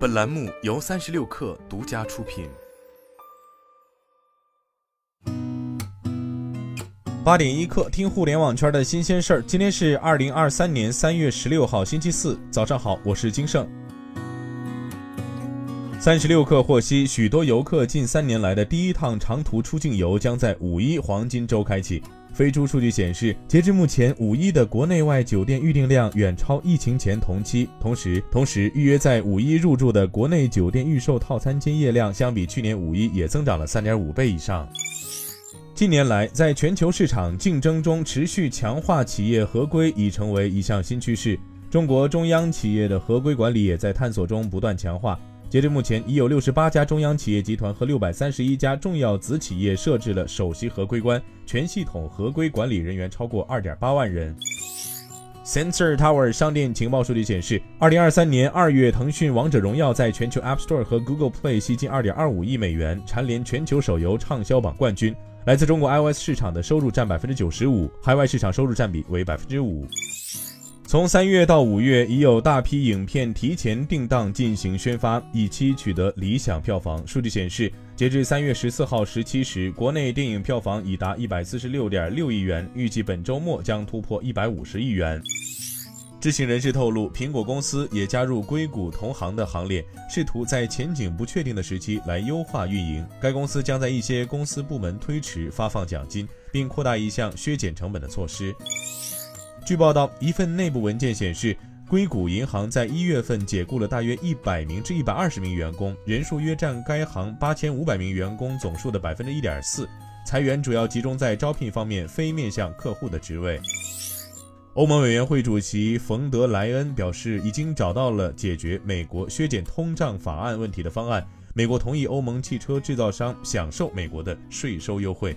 本栏目由三十六氪独家出品。八点一刻，听互联网圈的新鲜事儿。今天是二零二三年三月十六号，星期四，早上好，我是金盛。三十六氪获悉，许多游客近三年来的第一趟长途出境游将在五一黄金周开启。飞猪数据显示，截至目前，五一的国内外酒店预订量远超疫情前同期。同时，同时预约在五一入住的国内酒店预售套餐间业量，相比去年五一也增长了三点五倍以上。近年来，在全球市场竞争中持续强化企业合规已成为一项新趋势。中国中央企业的合规管理也在探索中不断强化。截至目前，已有六十八家中央企业集团和六百三十一家重要子企业设置了首席合规官，全系统合规管理人员超过二点八万人。Sensor Tower 商店情报数据显示，二零二三年二月，腾讯《王者荣耀》在全球 App Store 和 Google Play 吸金二点二五亿美元，蝉联全球手游畅销榜冠军。来自中国 iOS 市场的收入占百分之九十五，海外市场收入占比为百分之五。从三月到五月，已有大批影片提前定档进行宣发，以期取得理想票房。数据显示，截至三月十四号十七时，国内电影票房已达一百四十六点六亿元，预计本周末将突破一百五十亿元。知情人士透露，苹果公司也加入硅谷同行的行列，试图在前景不确定的时期来优化运营。该公司将在一些公司部门推迟发放奖金，并扩大一项削减成本的措施。据报道，一份内部文件显示，硅谷银行在一月份解雇了大约一百名至一百二十名员工，人数约占该行八千五百名员工总数的百分之一点四。裁员主要集中在招聘方面非面向客户的职位。欧盟委员会主席冯德莱恩表示，已经找到了解决美国削减通胀法案问题的方案。美国同意欧盟汽车制造商享受美国的税收优惠。